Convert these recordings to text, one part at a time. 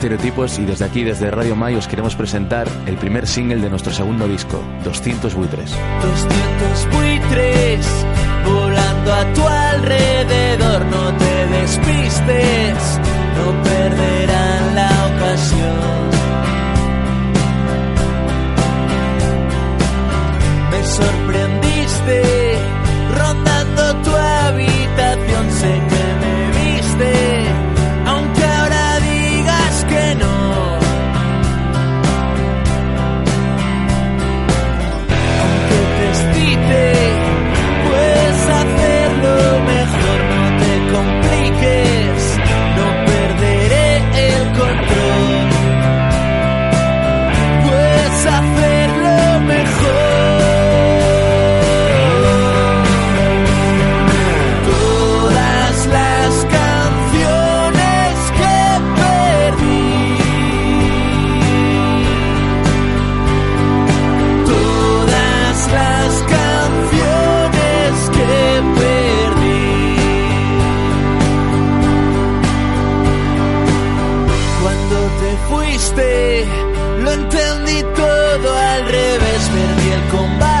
Estereotipos y desde aquí, desde Radio May, os queremos presentar el primer single de nuestro segundo disco, 200 buitres. 200 buitres volando a tu alrededor, no te despistes, no perderán lo entendí todo al revés. Perdí el combate,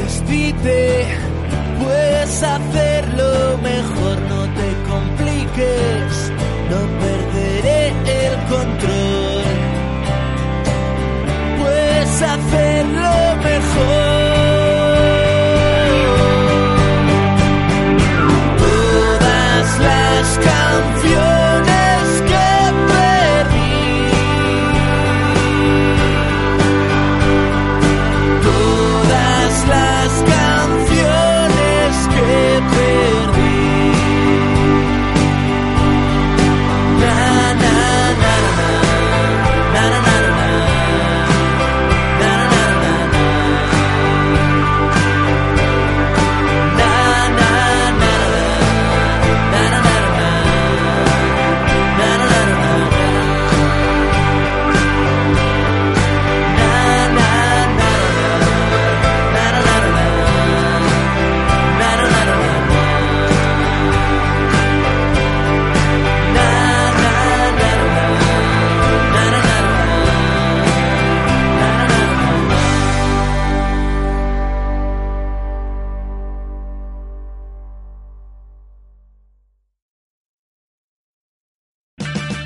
Aunque te excite, puedes hacerlo mejor, no te compliques, no perderé el control. Puedes hacerlo